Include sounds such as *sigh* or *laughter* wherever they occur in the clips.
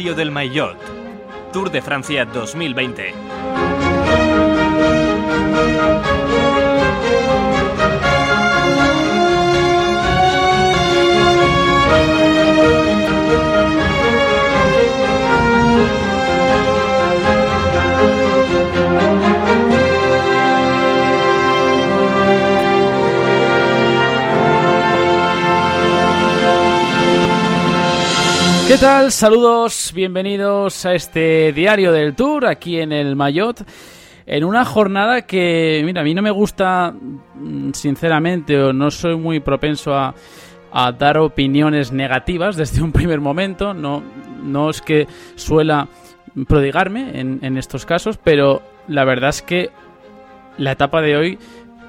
Del Maillot. Tour de Francia 2020. ¿Qué tal? Saludos, bienvenidos a este diario del Tour aquí en el Mayotte. En una jornada que, mira, a mí no me gusta, mm, sinceramente, o no soy muy propenso a, a dar opiniones negativas desde un primer momento. No, no es que suela prodigarme en, en estos casos, pero la verdad es que la etapa de hoy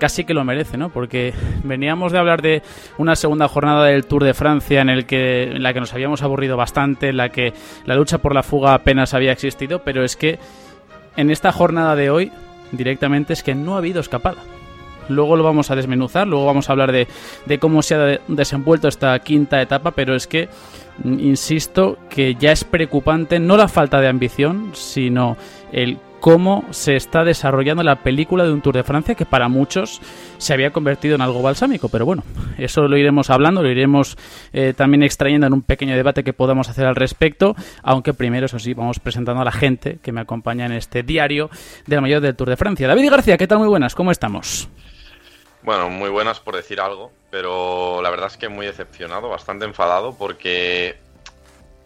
casi que lo merece, ¿no? Porque veníamos de hablar de una segunda jornada del Tour de Francia en, la que nos habíamos aburrido bastante, en la que la lucha por la fuga apenas había existido, pero es que en esta jornada de hoy directamente es que no ha habido escapada. Luego lo vamos a desmenuzar, luego vamos a hablar de, de cómo se ha de- desenvuelto esta quinta etapa, pero es que, mm, insisto, que ya es preocupante no la falta de ambición, sino el cómo se está desarrollando la película de un Tour de Francia que para muchos se había convertido en algo balsámico. Pero bueno, eso lo iremos hablando, lo iremos eh, también extrayendo en un pequeño debate que podamos hacer al respecto, aunque primero, eso sí, vamos presentando a la gente que me acompaña en este diario del mayor del Tour de Francia. David García, ¿qué tal? Muy buenas, ¿cómo estamos? Bueno, muy buenas por decir algo, pero la verdad es que muy decepcionado, bastante enfadado, porque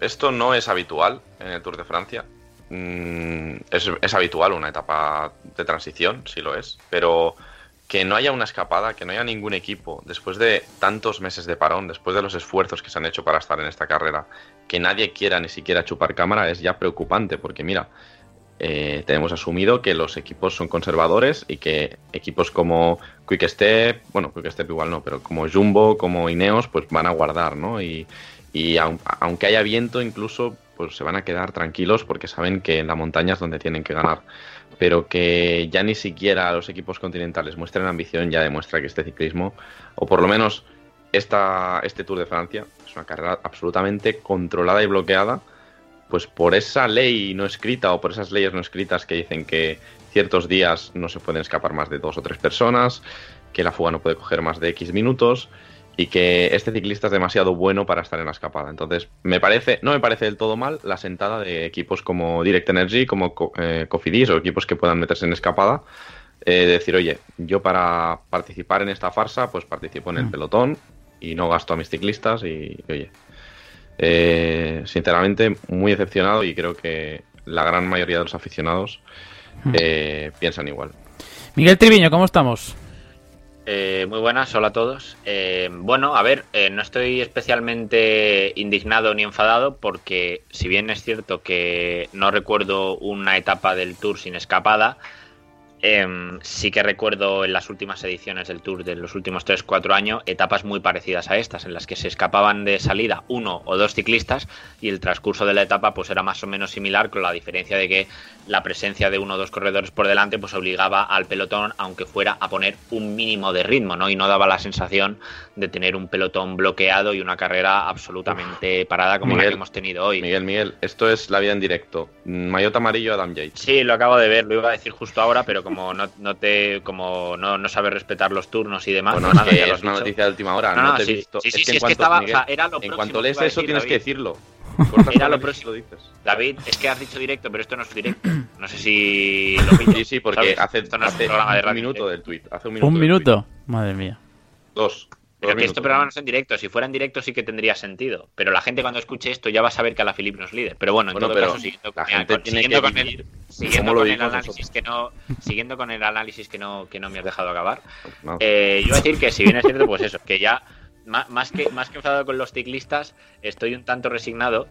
esto no es habitual en el Tour de Francia. Mm, es, habitual una etapa de transición, sí lo es, pero que no haya una escapada, que no haya ningún equipo, después de tantos meses de parón, después de los esfuerzos que se han hecho para estar en esta carrera, que nadie quiera ni siquiera chupar cámara, es ya preocupante, porque mira, eh, tenemos asumido que los equipos son conservadores y que equipos como Quick Step, bueno, Quick Step igual no, pero como Jumbo, como Ineos, pues van a guardar, ¿no? Y, y aun- aunque haya viento, incluso, pues se van a quedar tranquilos porque saben que en la montaña es donde tienen que ganar. Pero que ya ni siquiera los equipos continentales muestren ambición ya demuestra que este ciclismo, o por lo menos esta, este Tour de Francia, es una carrera absolutamente controlada y bloqueada pues por esa ley no escrita o por esas leyes no escritas que dicen que ciertos días no se pueden escapar más de dos o tres personas, que la fuga no puede coger más de X minutos y que este ciclista es demasiado bueno para estar en la escapada. Entonces, me parece, no me parece del todo mal la sentada de equipos como Direct Energy, como Co- eh, Cofidis o equipos que puedan meterse en escapada, eh, decir, oye, yo para participar en esta farsa, pues participo en el pelotón y no gasto a mis ciclistas y, y, oye, eh, sinceramente, muy decepcionado y creo que la gran mayoría de los aficionados eh, piensan igual. Miguel Triviño, ¿cómo estamos? Eh, muy buenas, hola a todos. Eh, bueno, a ver, eh, no estoy especialmente indignado ni enfadado porque si bien es cierto que no recuerdo una etapa del Tour sin escapada, em, sí que recuerdo en las últimas ediciones del Tour de los últimos 3-4 años etapas muy parecidas a estas, en las que se escapaban de salida uno o dos ciclistas y el transcurso de la etapa pues era más o menos similar, con la diferencia de que la presencia de uno o dos corredores por delante pues obligaba al pelotón, aunque fuera a poner un mínimo de ritmo, ¿no? Y no daba la sensación de tener un pelotón bloqueado y una carrera absolutamente parada como la que hemos tenido hoy. Miguel, Miguel, esto es la vida en directo. Mayota amarillo, Adam Yates. Sí, lo acabo de ver, lo iba a decir justo ahora, pero como no, no te, como no, no sabes respetar los turnos y demás, Bueno, pues es nada, que ya es una noticia de última hora. No, No, no, te he visto. sí, sí, es que sí, en es que cuanto, estaba- Miguel, o sea, era lo en cuanto lees eso decir, tienes que decirlo. *laughs* Era lo próximo. dices. David, es que has dicho directo, pero esto no es directo. No sé si lo pillo. Sí, sí, porque hace, esto no es hace un programa de un minuto del tweet. Hace un minuto. ¿Un minuto? Madre mía. Dos. Pero que este minutos. programa no es en directo. Si fuera en directo sí que tendría sentido. Pero la gente cuando escuche esto ya va a saber que a la Philip no es líder. Pero bueno, en Bueno, todo caso, siguiendo, la mira, gente con- tiene siguiendo que con el, siguiendo con el análisis que no, siguiendo con el análisis que no, que no me has dejado acabar. No. Eh, yo iba a decir que si bien es cierto, pues eso, que ya más que más que enfadado con los ciclistas, estoy un tanto resignado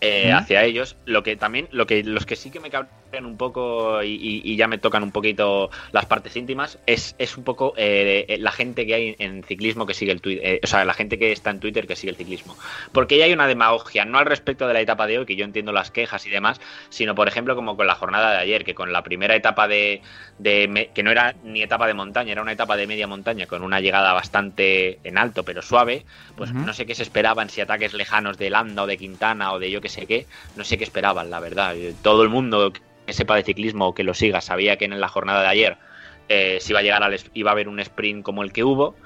eh, ¿Mm? hacia ellos. Lo que también, lo que los que sí que me cabrean un poco y, y- y ya me tocan un poquito las partes íntimas es, es un poco eh, la gente que hay en ciclismo que sigue el Twitter, o sea, la gente que está en Twitter que sigue el ciclismo. Porque ya hay una demagogia, no al respecto de la etapa de hoy, que yo entiendo las quejas y demás, sino por ejemplo como con la jornada de ayer, que con la primera etapa de, de me- que no era ni etapa de montaña, era una etapa de media montaña con una llegada bastante en alto pero suave, pues no sé qué se esperaban, si ataques lejanos de Landa o de Quintana o de yo que sé qué, no sé qué esperaban, la verdad. Eh, Todo el mundo que sepa de ciclismo o que lo siga sabía que en la jornada de ayer eh, se iba a llegar al iba a haber un sprint como el que hubo.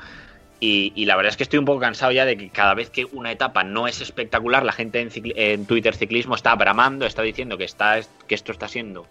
Y, la verdad es que estoy un poco cansado ya de que cada vez que una etapa no es espectacular, la gente en Twitter ciclismo está bramando, está diciendo que, está, que esto está siendo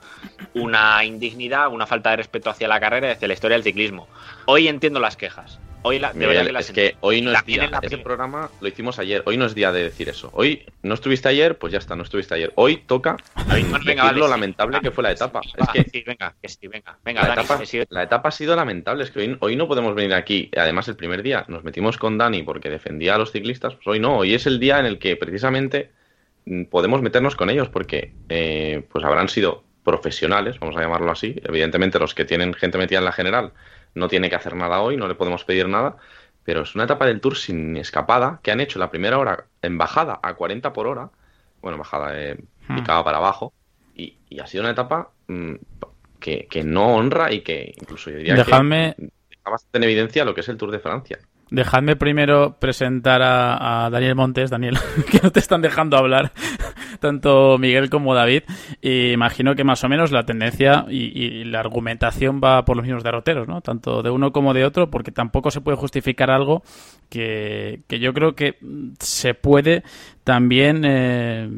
una indignidad, una falta de respeto hacia la carrera y hacia la historia del ciclismo. Hoy entiendo las quejas. Hoy la, de verdad Miguel, que las es que hoy no es día. la programa lo hicimos ayer. Hoy no es día de decir eso. Hoy no estuviste ayer, pues ya está, no estuviste ayer. Hoy toca bueno, venga, vale, lo lamentable venga. que fue la etapa. Sí, Es va, que sí, venga, que sí, venga, venga, la Dani, etapa, la etapa ha sido lamentable. Es que hoy, hoy no podemos venir aquí. Además, el primer día nos metimos con Dani porque defendía a los ciclistas. Pues hoy no. Hoy es el día en el que precisamente mm, podemos meternos con ellos porque eh, pues habrán sido profesionales, vamos a llamarlo así. Evidentemente, los que tienen gente metida en la general no tiene que hacer nada hoy, no le podemos pedir nada. Pero es una etapa del Tour sin escapada que han hecho la primera hora en bajada a 40 por hora. Bueno, bajada eh, Hmm. picada para abajo. Y, y ha sido una etapa mm, que, que no honra y que incluso yo diría Dejadme- que deja bastante en evidencia lo que es el Tour de Francia. Dejadme primero presentar a, Daniel Montes, Daniel, *laughs* que no te están dejando hablar, *laughs* tanto Miguel como David. Imagino que más o menos la tendencia y, y la argumentación va por los mismos derroteros, ¿no? Tanto de uno como de otro, porque tampoco se puede justificar algo que, que yo creo que se puede también. eh,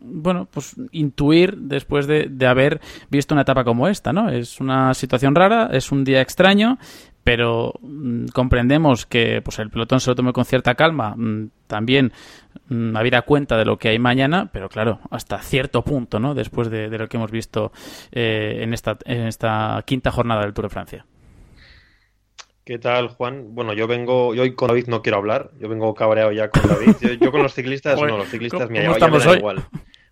bueno, pues intuir después de, de haber visto una etapa como esta, ¿no? Es una situación rara, es un día extraño, pero mm, comprendemos que pues el pelotón se lo tome con cierta calma, mm, también mm, habida cuenta de lo que hay mañana, pero claro, hasta cierto punto, ¿no? Después de, de lo que hemos visto eh, en, esta, en esta quinta jornada del Tour de Francia. ¿Qué tal, Juan? Bueno, yo vengo, yo hoy con David no quiero hablar, yo vengo cabreado ya con David. Yo, yo con los ciclistas, *laughs* Joder, no, los ciclistas ¿cómo- me, da hoy? igual.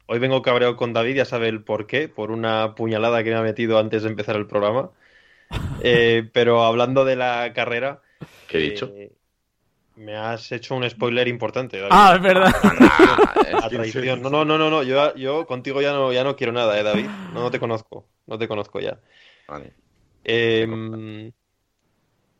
Hoy vengo cabreado con David, ya sabe el por qué, por una puñalada que me ha metido antes de empezar el programa. Eh, pero hablando de la carrera, ¿Qué he dicho? eh, me has hecho un spoiler importante, David. Ah, es verdad. A traición. No, no, no, no, no. Yo, yo contigo ya no, ya no quiero nada, eh, David. No, no te conozco. No te conozco ya. Vale. Eh,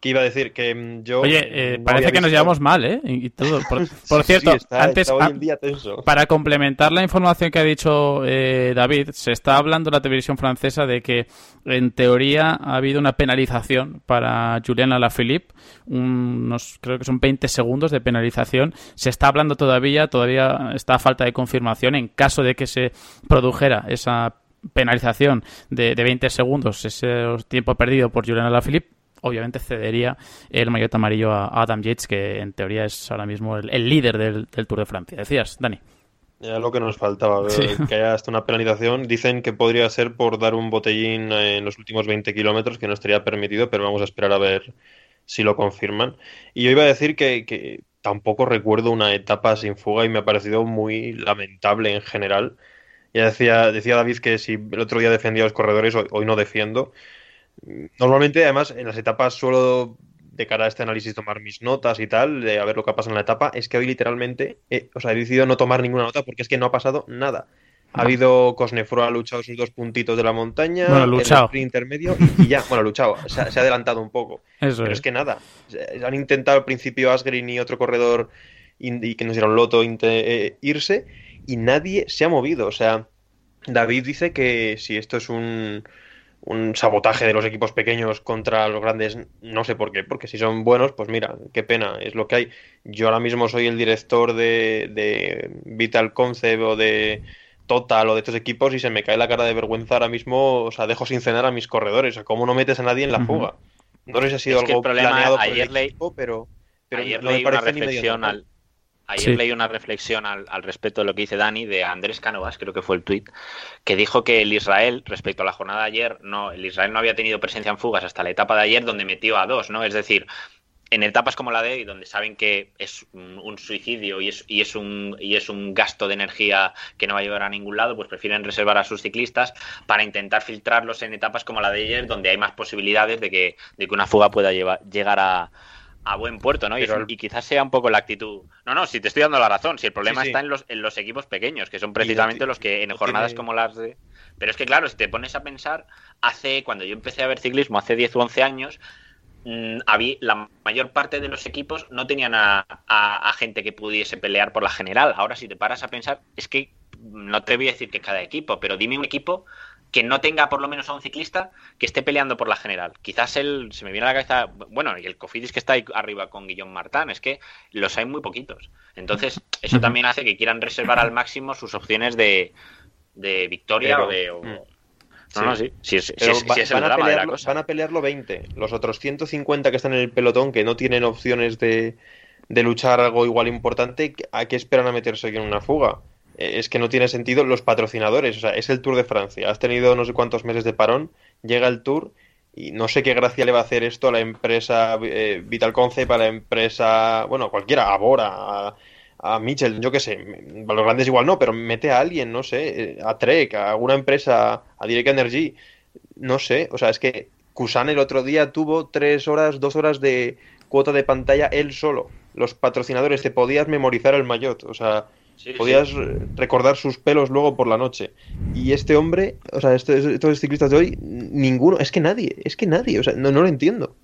¿qué iba a decir? Que mm, yo. Oye, eh, no parece que nos llevamos mal, ¿eh? Y todo. Por, *laughs* Sí, por sí, cierto, está- antes, está hoy en día tenso. Para complementar la información que ha dicho eh, David, se está hablando en la televisión francesa de que en teoría ha habido una penalización para Julian Alaphilippe, unos creo que son 20 segundos de penalización. Se está hablando todavía, todavía está a falta de confirmación en caso de que se produjera esa penalización de, de 20 segundos, ese tiempo perdido por Julian Alaphilippe. Obviamente cedería el maillot amarillo a Adam Yates, que en teoría es ahora mismo el, el líder del, del Tour de Francia. Decías, Dani. Ya lo que nos faltaba, eh, Sí. que haya hasta una penalización. Dicen que podría ser por dar un botellín en los últimos 20 kilómetros, que no estaría permitido, pero vamos a esperar a ver si lo confirman. Y yo iba a decir que, que tampoco recuerdo una etapa sin fuga y me ha parecido muy lamentable en general. Ya decía, decía David que si el otro día defendía a los corredores, hoy, hoy no defiendo. Normalmente, además, en las etapas suelo, de cara a este análisis, tomar mis notas y tal, de a ver lo que ha pasado en la etapa. Es que hoy literalmente, eh, o sea, he decidido no tomar ninguna nota porque es que no ha pasado nada. Ha habido Cosnefro ha luchado sus dos puntitos de la montaña, Bueno, el luchado. sprint intermedio y, y ya, bueno, luchado, se, ha- se ha adelantado un poco. *laughs* Eso Pero es. es que nada, han intentado al principio Asgreen y otro corredor y que nos dieron loto eh, irse y nadie se ha movido. O sea, David dice que si esto es un, un sabotaje de los equipos pequeños contra los grandes, no sé por qué, porque si son buenos, pues mira, qué pena, es lo que hay. Yo ahora mismo soy el director de, de Vital Concept o de Total o de estos equipos y se me cae la cara de vergüenza ahora mismo, o sea, dejo sin cenar a mis corredores, o sea, ¿cómo no metes a nadie en la fuga? No sé si ha sido algo planeado por el equipo, pero, pero ayer leí una reflexión al Ayer leí una reflexión al, respecto de lo que dice Dani, de Andrés Cánovas, creo que fue el tuit, que dijo que el Israel, respecto a la jornada de ayer, no, el Israel no había tenido presencia en fugas hasta la etapa de ayer, donde metió a dos, ¿no? Es decir, en etapas como la de hoy, donde saben que es un, suicidio y es, y, es un, y es un gasto de energía que no va a llevar a ningún lado, pues prefieren reservar a sus ciclistas para intentar filtrarlos en etapas como la de ayer, donde hay más posibilidades de que, de que una fuga pueda llegar a, a buen puerto, ¿no? Y, quizás sea un poco la actitud. No, no, si te estoy dando la razón, si el problema está en los, en los equipos pequeños, que son precisamente los que en jornadas como las de. Pero es que, claro, si te pones a pensar, hace, cuando yo empecé a ver ciclismo, hace 10 o 11 años, mm, había, la mayor parte de los equipos no tenían a, a, gente que pudiese pelear por la general. Ahora, si te paras a pensar, es que no te voy a decir que cada equipo, pero dime un equipo que no tenga por lo menos a un ciclista que esté peleando por la general. Quizás él, se me viene a la cabeza, bueno, y el Cofidis que está ahí arriba con Guillón Martán, es que los hay muy poquitos. Entonces, *laughs* eso también hace que quieran reservar al máximo sus opciones de, de victoria o de... No, no, sí. Si es, van, a pelearlo, van a pelearlo 20. Los otros 150 que están en el pelotón, que no tienen opciones de, de luchar algo igual importante, ¿a qué esperan a meterse en una fuga? Es que no tiene sentido los patrocinadores. O sea, es el Tour de Francia. Has tenido no sé cuántos meses de parón, llega el Tour y no sé qué gracia le va a hacer esto a la empresa eh, Vital Concept, a la empresa, bueno, cualquiera, a Bora, a, a Mitchell, yo qué sé, a los grandes igual no, pero mete a alguien, no sé, eh, a Trek, a alguna empresa, a Direct Energy, no sé, o sea, es que Kusan el otro día tuvo tres horas, dos horas de cuota de pantalla él solo. Los patrocinadores, te podías memorizar el maillot, o sea, Podías recordar sus pelos luego por la noche. Y este hombre, o sea, estos, estos ciclistas de hoy, ninguno, es que nadie, es que nadie, o sea, no, no lo entiendo.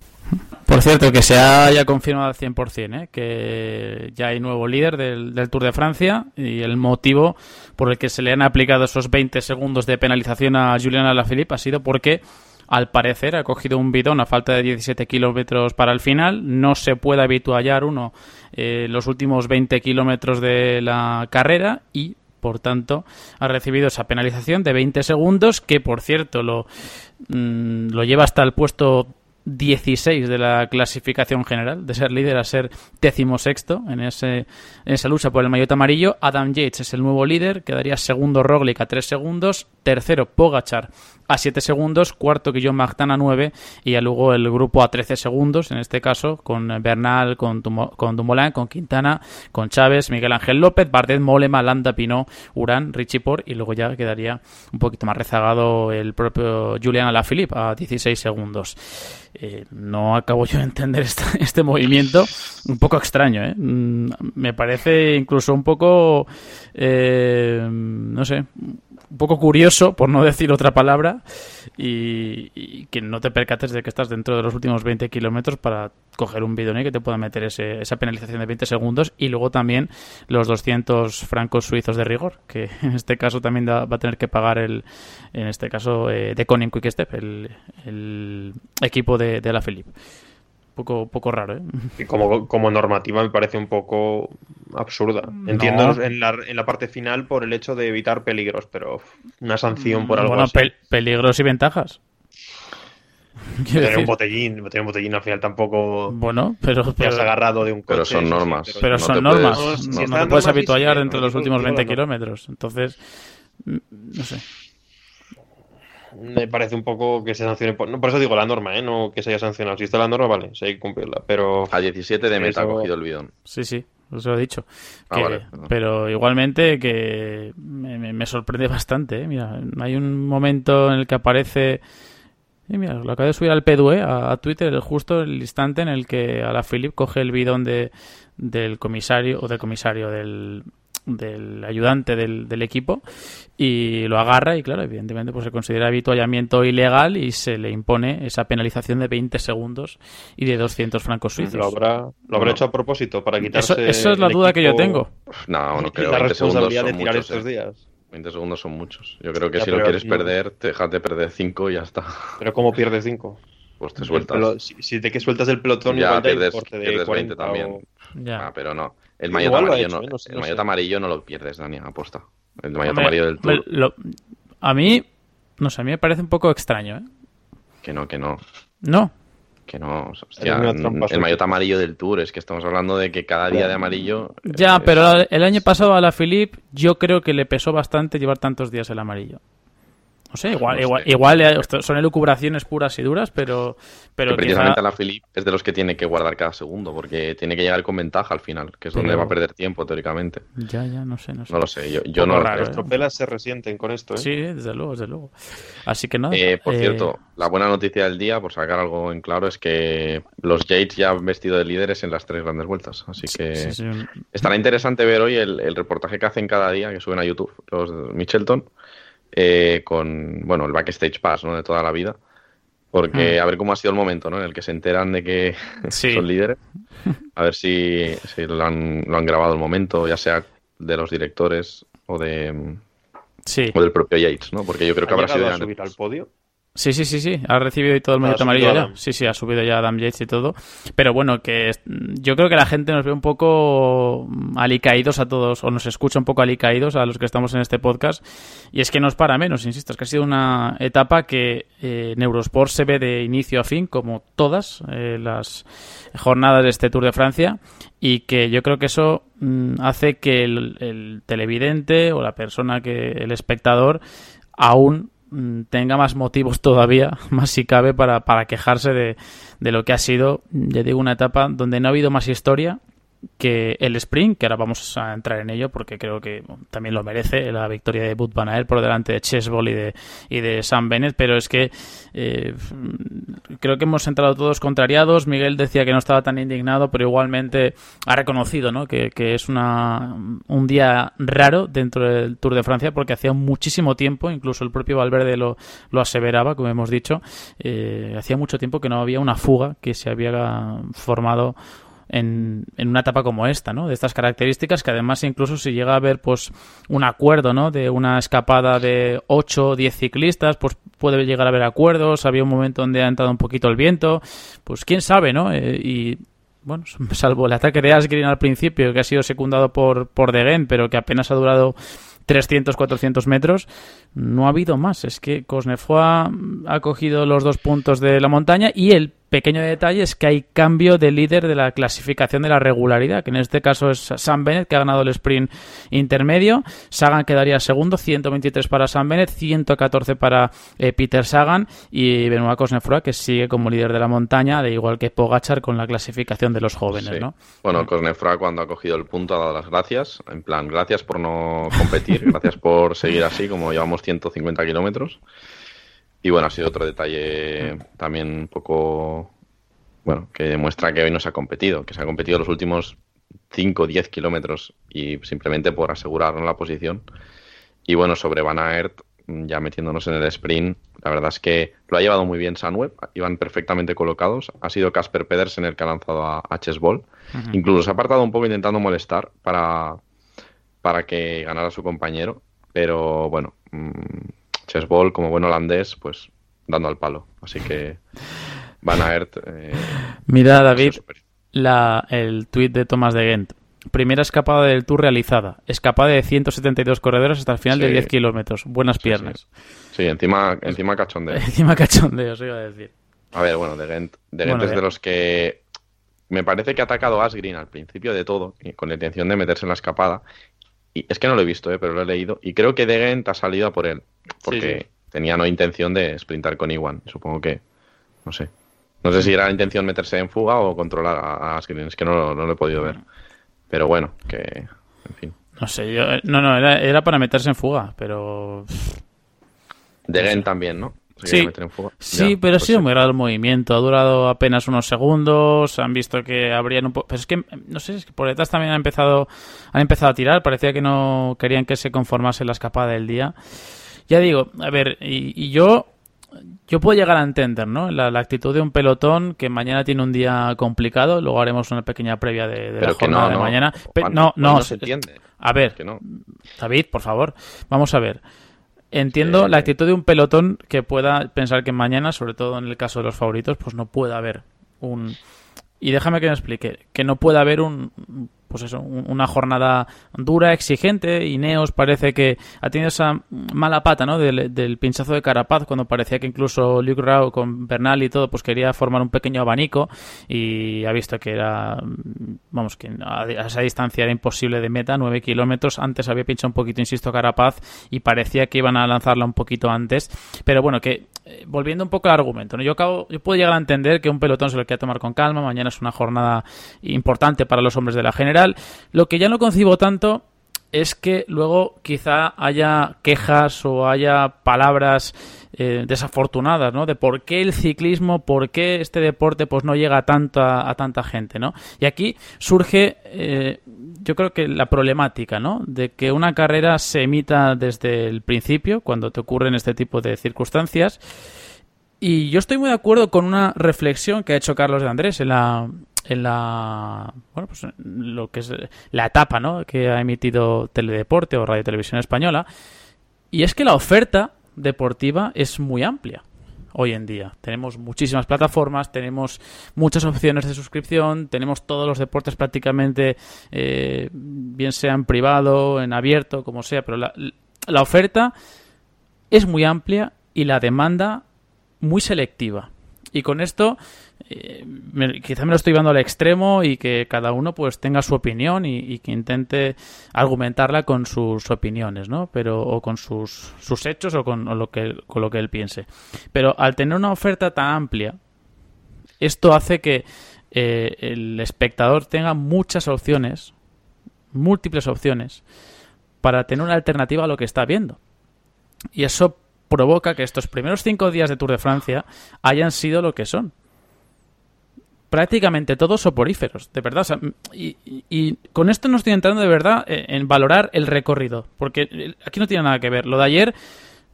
Por cierto, que se haya confirmado al 100%, ¿eh? que ya hay nuevo líder del, del, Tour de Francia y el motivo por el que se le han aplicado esos 20 segundos de penalización a Julian Alaphilippe ha sido porque al parecer ha cogido un bidón a falta de 17 kilómetros para el final. No se puede habituallar uno eh, los últimos 20 kilómetros de la carrera y por tanto ha recibido esa penalización de 20 segundos que por cierto lo, mm, lo lleva hasta el puesto 16 de la clasificación general, de ser líder a ser décimo sexto en, ese, en esa lucha por el maillot amarillo. Adam Yates es el nuevo líder, quedaría segundo Roglic a 3 segundos, tercero Pogachar a 7 segundos, cuarto Guillaume Martin a 9 y ya luego el grupo a 13 segundos, en este caso con Bernal, con, con Dumoulin, con Quintana, con Chávez, Miguel Ángel López, Bardet, Molema, Landa, Pinot, Urán, Richie Port y luego ya quedaría un poquito más rezagado el propio Julian Alaphilippe a 16 segundos. Eh, no acabo yo de entender este, *laughs* este, movimiento, un poco extraño, ¿eh? Mm, me parece incluso un poco, eh, no sé, un poco curioso, por no *laughs* decir otra palabra, y, que no te percates de que estás dentro de los últimos 20 kilómetros para coger un bidón y que te pueda meter ese, esa penalización de 20 segundos y luego también los 200 francos suizos de rigor, que *laughs* en este caso también va a tener que pagar el, en este caso, eh, de Conin Quick Step, el, el equipo de, de la Philippe poco, poco raro, ¿eh? Y como, como normativa me parece un poco absurda. Entiendo en, la, en la parte final por el hecho de evitar peligros, pero una sanción por algo bueno, así. peligros y ventajas. *laughs* Tener un botellín, tener un botellín al final tampoco. Bueno, pero. Te has agarrado de un coche. Pero son normas. Pero, son normas. no, te puedes habituallar dentro de los últimos 20 kilómetros. Entonces, mm, no sé me parece un poco que se sancione. Por, no, por eso digo la norma, ¿eh? no que se haya sancionado. Si está la norma, vale, se hay que cumplirla. Pero. A 17 de meta ha cogido el bidón. Sí, sí, eso lo he dicho. Ah, pero igualmente que me, sorprende bastante. ¿eh? Mira, hay un momento en el que aparece. Y mira, lo acabo de subir al P2 a, a, Twitter, justo el instante en el que a la Philip coge el bidón de, del comisario, o del comisario, del, del ayudante del, del, equipo y lo agarra y claro, evidentemente pues se considera habituallamiento ilegal y se le impone esa penalización de 20 segundos y de 200 francos suizos. Lo habrá, lo habrá hecho a propósito para quitarse Eso, es la duda que yo tengo. No, no creo. La responsabilidad de tirar estos días. 20 segundos son muchos. Yo creo que Ya, si lo quieres no- perder, te déjate perder 5 y ya está. *laughs* Pero ¿cómo pierdes 5? Pues te sueltas. Si, si de que sueltas el pelotón, Ya igual te pierdes, de pierdes 40 20 también. o- Ya. Ah, pero no. El maillot lo ha amarillo, hecho, no, ¿eh? No el maillot amarillo no lo pierdes, Dani, aposta. El maillot amarillo del Tour, lo- a mí, no sé, a mí me parece un poco extraño, ¿eh? que no, que no. No. Que no, hostia, el maillot amarillo del Tour, es que estamos hablando de que cada día de amarillo. Ya, eh, pero el año pasado a la Philippe yo creo que le pesó bastante llevar tantos días el amarillo. No sé, igual, No igual, sé. igual eh, son elucubraciones puras y duras, pero, pero que precisamente quizá- a la Philippe es de los que tiene que guardar cada segundo, porque tiene que llegar con ventaja al final, que es donde Pero- va a perder tiempo teóricamente. Ya, ya, no sé, no sé. No lo sé, yo, no. ¿eh? Los tropelas se resienten con esto, ¿eh? Sí, desde luego, desde luego. Así que nada. Eh, por eh, cierto, la buena noticia del día, por sacar algo en claro, es que los Yates ya han vestido de líderes en las tres grandes vueltas. Así que sí, sí, estará interesante ver hoy el, el reportaje que hacen cada día, que suben a YouTube, los de Michelton, eh, con bueno el backstage pass ¿no? de toda la vida. Porque Hmm. a ver cómo ha sido el momento ¿no? en el que se enteran de que *laughs* Sí. son líderes. *laughs* A ver si, si lo, han, lo han grabado el momento, ya sea de los directores o de sí. o del propio Yates, ¿no? Porque yo creo que ¿Ha habrá sido a subir al podio? Sí, sí, sí, sí. Ha recibido y todo el subido amarillo ya. Sí, sí, ha subido ya Adam Yates y todo. Pero bueno, que yo creo que la gente nos ve un poco alicaídos a todos, o nos escucha un poco alicaídos a los que estamos en este podcast. Y es que no es para menos, insisto, es que ha sido una etapa que eh, en Eurosport se ve de inicio a fin, como todas eh, las jornadas de este Tour de Francia. Y que yo creo que eso mm, hace que el, el televidente o la persona que, el espectador, aún tenga más motivos todavía, *laughs* más si cabe, para, para quejarse de, de lo que ha sido, ya digo, una etapa donde no ha habido más historia que el sprint, que ahora vamos a entrar en ello porque creo que también lo merece la victoria de Bud Van Aert por delante de Chesbol y de, y de Sam Bennett, pero es que eh, creo que hemos entrado todos contrariados. Miguel decía que no estaba tan indignado, pero igualmente ha reconocido ¿no? que, que es una, un día raro dentro del Tour de Francia porque hacía muchísimo tiempo, incluso el propio Valverde lo, lo aseveraba, como hemos dicho, eh, hacía mucho tiempo que no había una fuga que se había formado en, en, una etapa como esta, ¿no? De estas características que además incluso si llega a haber pues un acuerdo, ¿no? De una escapada de 8 o 10 ciclistas, pues puede llegar a haber acuerdos, había un momento donde ha entrado un poquito el viento, pues quién sabe, ¿no? Eh, y bueno, *laughs* salvo el ataque de Asgreen al principio, que ha sido secundado por, por Degen, pero que apenas ha durado 300, 400 metros, no ha habido más. Es que Cosnefroy ha cogido los dos puntos de la montaña y el pequeño detalle es que hay cambio de líder de la clasificación de la regularidad, que en este caso es Sam Bennett, que ha ganado el sprint intermedio. Sagan quedaría segundo, 123 para Sam Bennett, 114 para eh, Peter Sagan y Benoit Cosnefroy, que sigue como líder de la montaña, de igual que Pogachar con la clasificación de los jóvenes, Sí. ¿no? Bueno, Cosnefroy cuando ha cogido el punto ha dado las gracias. En plan, gracias por no competir, *laughs* gracias por seguir así, como llevamos 150 kilómetros. Y bueno, ha sido otro detalle también un poco, bueno, que demuestra que hoy no se ha competido, que se ha competido los últimos 5 o 10 kilómetros y simplemente por asegurarnos la posición. Y bueno, sobre Van Aert, ya metiéndonos en el sprint, la verdad es que lo ha llevado muy bien Sunweb, iban perfectamente colocados. Ha sido Casper Pedersen el que ha lanzado a, a Chesbol. Incluso se ha apartado un poco intentando molestar para, para que ganara su compañero. Pero bueno, Chesbol, como buen holandés, pues dando al palo. Así que Van Aert. eh, Mira, David, la, el tuit de Thomas de Gent. Primera escapada del Tour realizada. Escapada de 172 corredores hasta el final de Sí. 10 kilómetros. Buenas Sí, piernas. Sí, encima, encima cachondeo. *laughs* Encima cachondeo, os iba a decir. A ver, bueno, De Gent, de Gent Bueno, es de- los que me parece que ha atacado a Asgreen al principio de todo, con la intención de meterse en la escapada. Y es que no lo he visto, eh, pero lo he leído. Y creo que De Gent ha salido a por él, porque tenía no intención de sprintar con Iwan. Supongo que, no sé. No sé si era la intención meterse en fuga o controlar a, a Asgreen, es que no, lo- no lo he podido ver. Pero bueno, que, en fin. No sé, yo. eh, No, no, era, era para meterse en fuga, pero. De Gent también, ¿no? Sí. Sí, Ya, pero ha pues sido sí. muy raro el movimiento. Ha durado apenas unos segundos. Han visto que habrían un poco. Pero es que, no sé, es que por detrás también han empezado, han empezado a tirar. Parecía que no querían que se conformase la escapada del día. Ya digo, a ver, y, y yo yo puedo llegar a entender, ¿no? La, actitud de un pelotón que mañana tiene un día complicado. Luego haremos una pequeña previa de, de la jornada de mañana. no, no, se entiende. A ver, David, por favor, vamos a ver. Entiendo la actitud de un pelotón que pueda pensar que mañana, sobre todo en el caso de los favoritos, pues no puede haber un... Y déjame que me explique, que no puede haber un, pues eso, una jornada dura, exigente. y Neos parece que ha tenido esa mala pata, ¿no? Del, pinchazo de Carapaz, cuando parecía que incluso Luke Rao con Bernal y todo, pues quería formar un pequeño abanico y ha visto que era, vamos, que a, esa distancia era imposible de meta, 9 kilómetros. Antes había pinchado un poquito, insisto, Carapaz y parecía que iban a lanzarla un poquito antes. Pero bueno, que eh, volviendo un poco al argumento, ¿no? yo, acabo, yo puedo llegar a entender que un pelotón se lo quiere tomar con calma. Mañana es una jornada importante para los hombres de la general lo que ya no concibo tanto es que luego quizá haya quejas o haya palabras eh, desafortunadas, ¿no? De por qué el ciclismo, por qué este deporte pues no llega tanto a, tanta gente, ¿no? Y aquí surge, eh, yo creo que la problemática, ¿no? De que una carrera se emita desde el principio, cuando te ocurren este tipo de circunstancias. Y yo estoy muy de acuerdo con una reflexión que ha hecho Carlos de Andrés en la, en la bueno pues lo que es la etapa ¿no? que ha emitido Teledeporte o Radio Televisión Española y es que la oferta deportiva es muy amplia hoy en día. Tenemos muchísimas plataformas, tenemos muchas opciones de suscripción, tenemos todos los deportes prácticamente, eh, bien sea en privado, en abierto, como sea, pero la, la oferta es muy amplia y la demanda muy selectiva. Y con esto eh, quizá me lo estoy llevando al extremo y que cada uno pues tenga su opinión y, que intente argumentarla con sus opiniones, ¿no? Pero o con sus, sus hechos o con lo que con lo que él piense. Pero al tener una oferta tan amplia, esto hace que eh, el espectador tenga muchas opciones, múltiples opciones para tener una alternativa a lo que está viendo. Y eso provoca que estos primeros cinco días de Tour de Francia hayan sido lo que son prácticamente todos soporíferos, de verdad. y, con esto no estoy entrando de verdad en valorar el recorrido, porque aquí no tiene nada que ver. Lo de ayer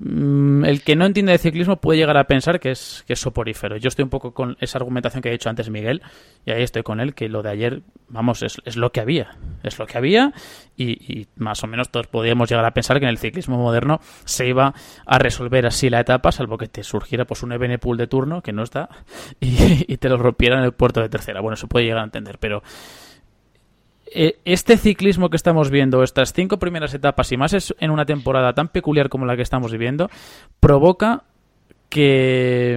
el que no entiende de ciclismo puede llegar a pensar que es, que es soporífero. Yo estoy un poco con esa argumentación que ha dicho antes Miguel, y ahí estoy con él, que lo de ayer, vamos, es, es lo que había. Es lo que había, y, más o menos todos podíamos llegar a pensar que en el ciclismo moderno se iba a resolver así la etapa, salvo que te surgiera pues un Evenepoel de turno, que no está, *laughs* y, y te lo rompiera en el puerto de tercera. Bueno, se puede llegar a entender, pero este ciclismo que estamos viendo, estas cinco primeras etapas y más es en una temporada tan peculiar como la que estamos viviendo, provoca que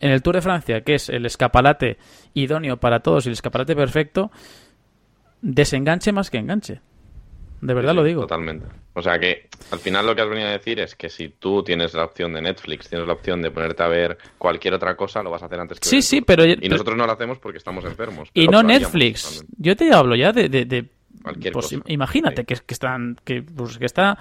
en el Tour de Francia, que es el escaparate idóneo para todos y el escaparate perfecto, desenganche más que enganche. De verdad lo digo. Totalmente. O sea que al final lo que has venido a decir es que si tú tienes la opción de Netflix, tienes la opción de ponerte a ver cualquier otra cosa, lo vas a hacer antes que Sí, sí, pero... Y nosotros no lo hacemos porque estamos enfermos. Y no Netflix. Yo te hablo ya de... de, Cualquier pues, Imagínate que, que, están... Que, pues, que está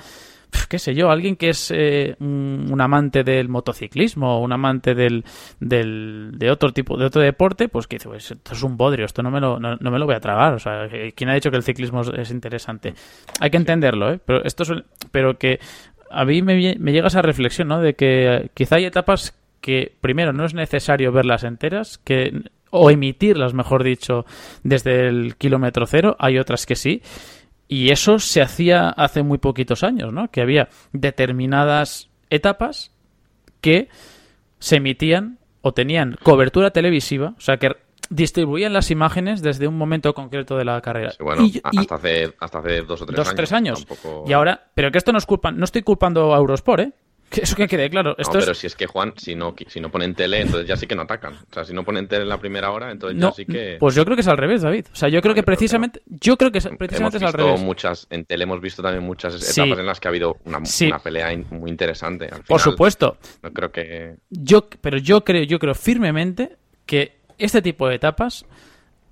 qué sé yo, alguien que es eh, un, amante del motociclismo o un amante del, del, de otro tipo, de otro deporte, pues que dice, pues esto es un bodrio, esto no me lo, no, me lo voy a tragar. O sea, ¿quién ha dicho que el ciclismo es interesante? Hay que entenderlo, ¿eh? Pero, esto pero que a mí me, me llega esa reflexión, ¿no? De que quizá hay etapas que, primero, no es necesario verlas enteras, que o emitirlas, mejor dicho, desde el kilómetro cero. Hay otras que sí. Y eso se hacía hace muy poquitos años, ¿no? Que había determinadas etapas que se emitían o tenían cobertura televisiva, o sea, que distribuían las imágenes desde un momento concreto de la carrera. bueno, hasta, hace, hasta hace dos o tres dos, años. Tres años. Y ahora, pero que esto no es culpa, no estoy culpando a Eurosport, ¿eh? Eso que quede claro. Esto pero si es que Juan, si no, si no ponen tele, entonces ya sí que no atacan. O sea, si no ponen tele en la primera hora, entonces ya sí que. Pues yo creo que es al revés, David. O sea, yo creo que precisamente. Yo creo que precisamente es al revés. Muchas, en tele hemos visto también muchas etapas en las que ha habido una, una pelea muy interesante. Por supuesto. No creo que. Yo, pero yo creo, yo creo firmemente que este tipo de etapas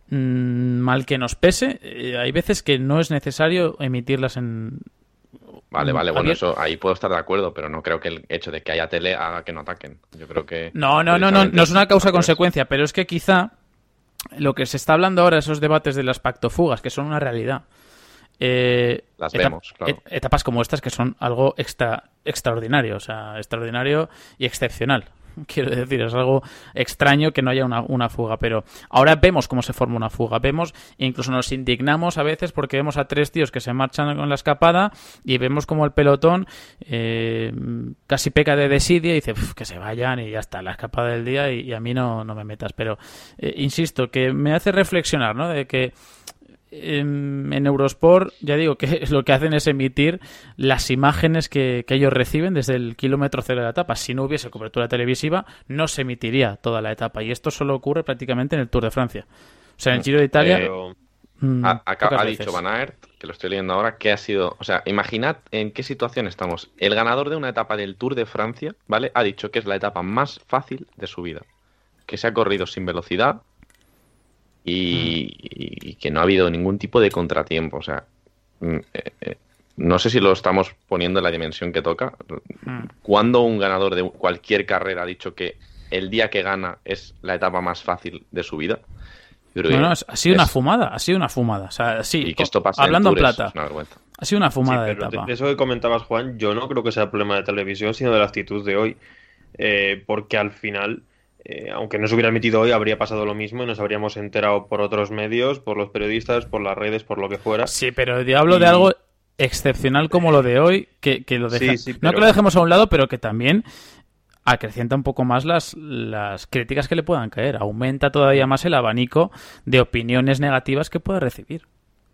mm, mal que nos pese, eh, hay veces que no es necesario emitirlas en, Vale, mm, vale, bueno, eso ahí puedo estar de acuerdo, pero no creo que el hecho de que haya tele haga que no ataquen. Yo creo que. No, no, no, no, no es una causa-consecuencia, pero es que quizá lo que se está hablando ahora, esos debates de las pactofugas, que son una realidad. Eh, las vemos, claro. Etapas como estas que son algo extra, extraordinario, o sea, extraordinario y excepcional. *laughs* Quiero decir, es algo extraño que no haya una, fuga, pero ahora vemos cómo se forma una fuga. Vemos, incluso nos indignamos a veces porque vemos a tres tíos que se marchan con la escapada y vemos como el pelotón eh, casi peca de desidia y dice que se vayan y ya está, la escapada del día y, a mí no, no me metas. Pero eh, insisto, que me hace reflexionar, ¿no? De que en, Eurosport, ya digo que *laughs* lo que hacen es emitir las imágenes que, ellos reciben desde el kilómetro cero de la etapa. Si no hubiese cobertura televisiva, no se emitiría toda la etapa. Y esto solo ocurre prácticamente en el Tour de Francia. O sea, en el Giro de Italia. Mm, ha, dicho Van Aert, que lo estoy leyendo ahora, que ha sido. O sea, imaginad en qué situación estamos. El ganador de una etapa del Tour de Francia, ¿vale? Ha dicho que es la etapa más fácil de su vida. Que se ha corrido sin velocidad, y, que no ha habido ningún tipo de contratiempo. O sea, mm, eh, eh, no sé si lo estamos poniendo en la dimensión que toca. Hmm. Cuando un ganador de cualquier carrera ha dicho que el día que gana es la etapa más fácil de su vida. No, no, ha sido una fumada, ha sido una fumada. O sea, sí, y que esto pasa hablando en, plata. Ha sido una fumada de etapa. eso que comentabas, Juan, yo no creo que sea problema de televisión, sino de la actitud de hoy. Eh, porque al final eh, aunque no se hubiera emitido hoy, habría pasado lo mismo y nos habríamos enterado por otros medios, por los periodistas, por las redes, por lo que fuera. Sí, pero hablo de algo excepcional como lo de hoy, que, lo deja... No que lo dejemos a un lado, pero que también acrecienta un poco más las, las críticas que le puedan caer. Aumenta todavía más el abanico de opiniones negativas que puede recibir.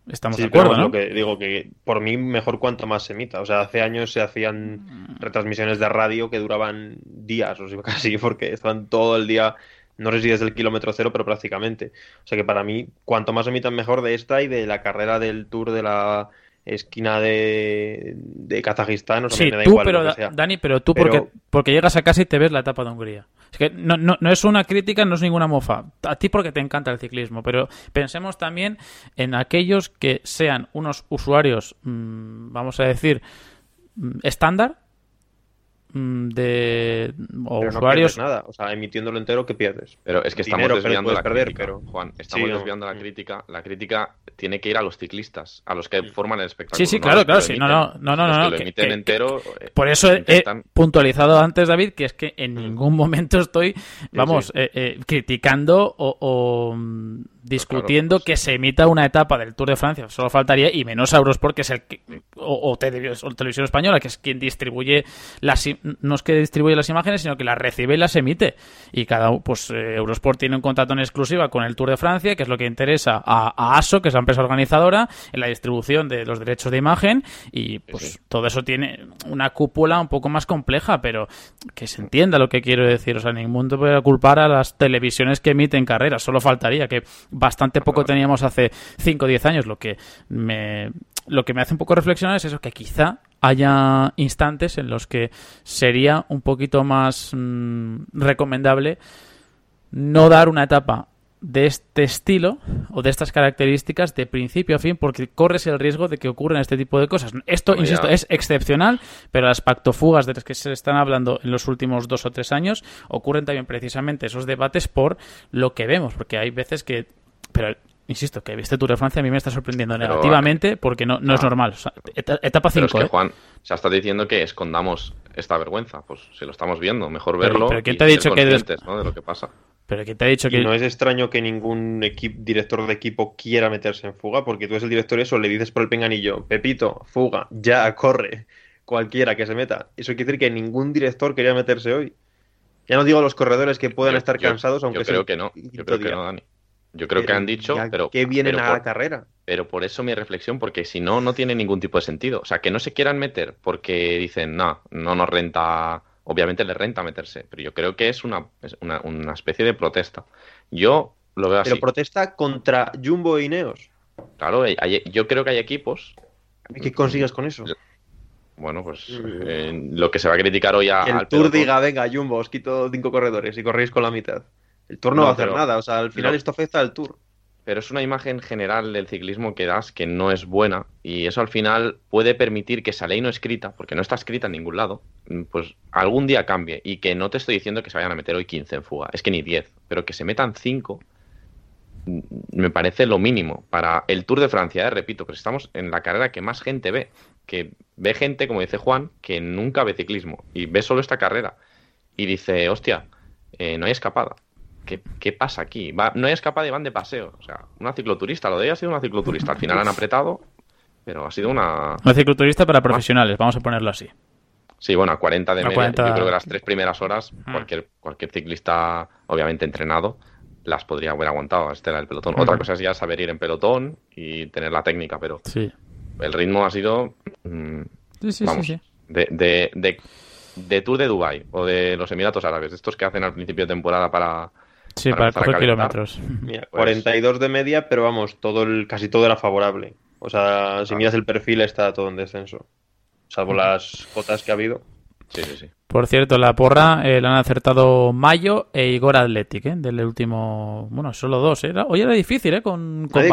Estamos de acuerdo, ¿no? Lo que digo que por mí mejor cuanto más se emita. O sea, hace años se hacían mm. retransmisiones de radio que duraban días o *laughs* casi porque estaban todo el día, no sé si desde el kilómetro cero, pero prácticamente. O sea que para mí, cuanto más se emitan mejor de esta y de la carrera del Tour de la esquina de, de Kazajistán. O sea, sí, tú, pero, Dani, pero tú Porque, porque llegas a casa y te ves la etapa de Hungría. Es que no, no, no, es una crítica, no es ninguna mofa. A ti porque te encanta el ciclismo, pero pensemos también en aquellos que sean unos usuarios, mm, vamos a decir, mm, estándar, de o usuarios. nada o sea emitiéndolo entero que pierdes pero es que estamos desviando la crítica pero... Juan estamos desviando la crítica la crítica tiene que ir a los ciclistas a los que forman el espectáculo sí sí claro claro sí no no no no, no, que lo emiten entero eh, por eso he, puntualizado antes David que es que en mm. ningún momento estoy vamos eh, eh, criticando o mm, discutiendo pues. que se emita una etapa del Tour de Francia. Solo faltaría, y menos a Eurosport, que es el o, Televisión Española, que es quien distribuye las no es que distribuye las imágenes, sino que las recibe y las emite. Y cada pues eh, Eurosport tiene un contrato en exclusiva con el Tour de Francia, que es lo que interesa a, ASO, que es la empresa organizadora, en la distribución de los derechos de imagen, y pues todo eso tiene una cúpula un poco más compleja, pero que se entienda lo que quiero decir. O sea, ningún mundo puede culpar a las televisiones que emiten carreras, solo faltaría que bastante poco teníamos hace 5 o 10 años. Lo que me, lo que me hace un poco reflexionar es eso, que quizá haya instantes en los que sería un poquito más mm, recomendable no dar una etapa de este estilo o de estas características de principio a fin porque corres el riesgo de que ocurran este tipo de cosas. Esto, insisto, es excepcional, pero las pactofugas de las que se están hablando en los últimos dos o tres años ocurren también precisamente esos debates por lo que vemos, porque hay veces que pero insisto, que este Tour de Francia a mí me está sorprendiendo negativamente porque no, no es ah. normal. etapa 5. es que, ¿eh? Juan, ya está diciendo que escondamos esta vergüenza. Pues si lo estamos viendo, mejor verlo. Pero, ¿quién te ha dicho que de lo que pasa? Pero ¿quién te ha dicho que no es extraño que ningún director de equipo quiera meterse en fuga? Porque tú eres el director y eso, le dices por el pinganillo, Pepito, fuga, ya, corre, cualquiera que se meta. Eso quiere decir que ningún director quería meterse hoy. Ya no digo a los corredores que puedan estar cansados, aunque yo creo que no. Yo creo que no, Dani. Yo creo que han dicho, pero. Que vienen a la carrera. Pero por eso mi reflexión, porque si no, no tiene ningún tipo de sentido. O sea, que no se quieran meter porque dicen, no, no nos renta. Obviamente les renta meterse, pero yo creo que es una, una, especie de protesta. Yo lo veo así. Pero protesta contra Jumbo y Neos. Claro, yo creo que hay equipos. ¿Qué consigues con eso? Bueno, pues eh, lo que se va a criticar hoy a, el Tour diga, venga, Jumbo, os quito cinco corredores y corréis con la mitad. El Tour no, va a hacer nada, o sea, al final esto afecta al Tour. Pero es una imagen general del ciclismo que das que no es buena y eso al final puede permitir que esa ley no escrita, porque no está escrita en ningún lado, pues algún día cambie y que no te estoy diciendo que se vayan a meter hoy 15 en fuga, es que ni 10, pero que se metan 5 mm, me parece lo mínimo para el Tour de Francia, ¿eh? repito, pero estamos en la carrera que más gente ve, que ve gente, como dice Juan, que nunca ve ciclismo y ve solo esta carrera y dice, hostia, eh, no hay escapada. ¿Qué, qué pasa aquí? Va- no hay escapada y van de paseo. O sea, una cicloturista, lo de ella ha sido una cicloturista. Al final han apretado, pero ha sido una... Un cicloturista para profesionales, vamos a ponerlo así. Sí, bueno, a 40 de A media. 40. Yo creo que las tres primeras horas, Mm. cualquier, cualquier ciclista, obviamente entrenado, las podría haber aguantado a Estela del pelotón. Otra cosa es ya saber ir en pelotón y tener la técnica, pero Sí. el ritmo ha sido mm, Sí, sí, Vamos. sí, sí. de, de, de, de Tour de Dubai o de los Emiratos Árabes, estos que hacen al principio de temporada para... Sí, Para para coger kilómetros. Mira, Pues- 42 de media, pero vamos, todo el, casi todo era favorable. O sea, si miras el perfil está todo en descenso. Salvo las cotas que ha habido. Sí, sí, sí. Por cierto, la porra eh, la han acertado Mayo e Igor Athletic, ¿eh? Del último... Bueno, solo dos, ¿eh? Era... Hoy era difícil, ¿eh? Con, con en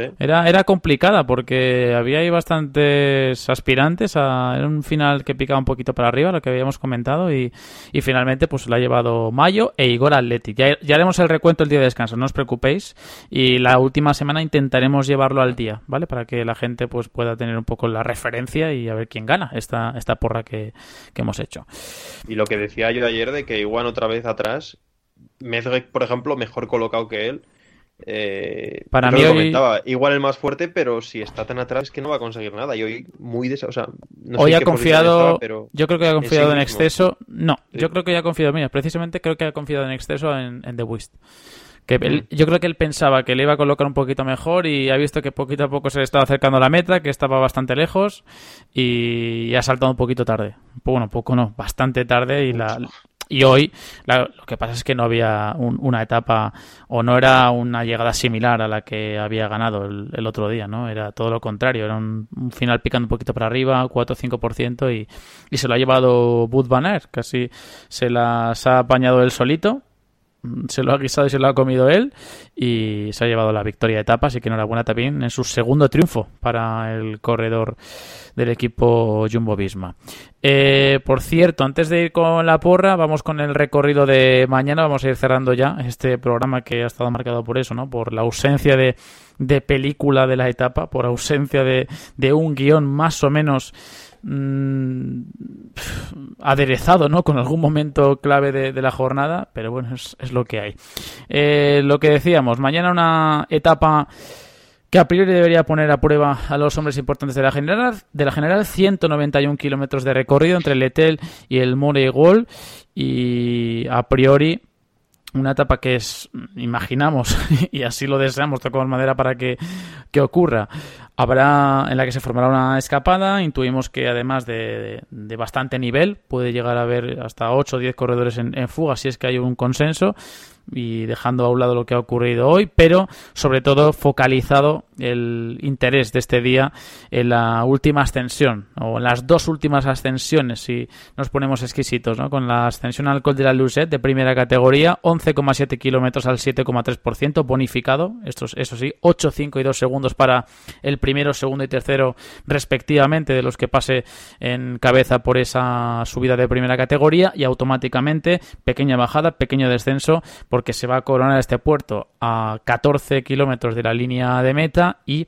¿eh? Era, era complicada porque había ahí bastantes aspirantes. A, era un final que picaba un poquito para arriba, lo que habíamos comentado. Y, y finalmente pues la ha llevado Mayo e Igor Athletic. Ya, ya haremos el recuento el día de descanso, no os preocupéis. Y la última semana intentaremos llevarlo al día, ¿vale? Para que la gente pues pueda tener un poco la referencia y a ver quién gana esta, esta porra que, que hemos hecho. Y lo que decía yo ayer de que igual otra vez atrás, Mezgek, por ejemplo, mejor colocado que él. Eh, Para mí lo comentaba, igual el más fuerte, pero si está tan atrás es que no va a conseguir nada. Y hoy muy de o sea, no sé Hoy en ha confiado, estaba, pero yo creo que ha en confiado sí en, exceso. No, Sí. yo creo que ya ha confiado, mira, precisamente creo que ha confiado en exceso en, en The Wist. Que Mm. él- yo creo que él pensaba que le iba a colocar un poquito mejor y ha visto que poquito a poco se le estaba acercando a la meta, que estaba bastante lejos y ha saltado un poquito tarde. Bueno, poco no, bastante tarde y la y hoy la- lo que pasa es que no había un- una etapa o no era una llegada similar a la que había ganado el, el otro día, ¿no? Era todo lo contrario, era un, un final picando un poquito para arriba, 4 o 5% y, y se lo ha llevado Bud Van Aert, casi se las ha apañado él solito mm, se lo ha guisado y se lo ha comido él y se ha llevado la victoria de etapa, así que enhorabuena también en su segundo triunfo para el corredor del equipo Jumbo Visma. Eh, por cierto, antes de ir con la porra, vamos con el recorrido de mañana. Vamos a ir cerrando ya este programa que ha estado marcado por eso, ¿no? Por la ausencia de, de película de la etapa, por ausencia de, de un guion más o menos mm, aderezado, ¿no? Con algún momento clave de, la jornada, pero bueno, es, es lo que hay. Eh, lo que decíamos, mañana una etapa que a priori debería poner a prueba a los hombres importantes de la general, de la general 191 kilómetros de recorrido entre el Etel y el Moregol y a priori una etapa que es, imaginamos, *laughs* y así lo deseamos, tocamos madera para que, que ocurra. Habrá en la que se formará una escapada, intuimos que además de, de bastante nivel, puede llegar a haber hasta 8 o 10 corredores en, en fuga si es que hay un consenso, y dejando a un lado lo que ha ocurrido hoy, pero sobre todo focalizado el interés de este día en la última ascensión, o en las dos últimas ascensiones, si nos ponemos exquisitos, ¿no? con la ascensión al Col de la Lucet de primera categoría, 11,7 kilómetros al 7,3%, bonificado, estos, eso sí, 8, 5 y 2 segundos para el primero, segundo y tercero respectivamente de los que pase en cabeza por esa subida de primera categoría y automáticamente pequeña bajada, pequeño descenso porque se va a coronar este puerto a 14 kilómetros de la línea de meta y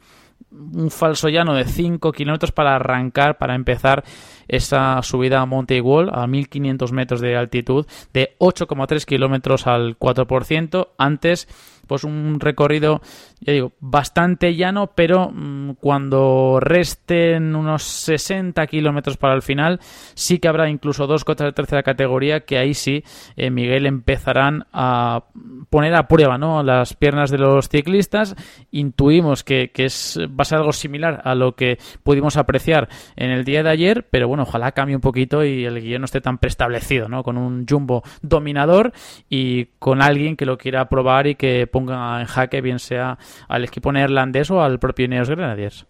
un falso llano de 5 kilómetros para arrancar, para empezar esa subida a Monte Igual a 1500 metros de altitud de 8,3 kilómetros al 4%. Antes, pues un recorrido, ya digo, bastante llano, pero mmm, cuando resten unos 60 kilómetros para el final, sí que habrá incluso dos cotas de tercera categoría que ahí sí, eh, Miguel, empezarán a poner a prueba ¿no? las piernas de los ciclistas. Intuimos que, que es, va a ser algo similar a lo que pudimos apreciar en el día de ayer, pero bueno, ojalá cambie un poquito y el guion no esté tan preestablecido, ¿no? Con un jumbo dominador y con alguien que lo quiera probar y que ponga en jaque, bien sea al equipo neerlandés o al propio Ineos Grenadiers.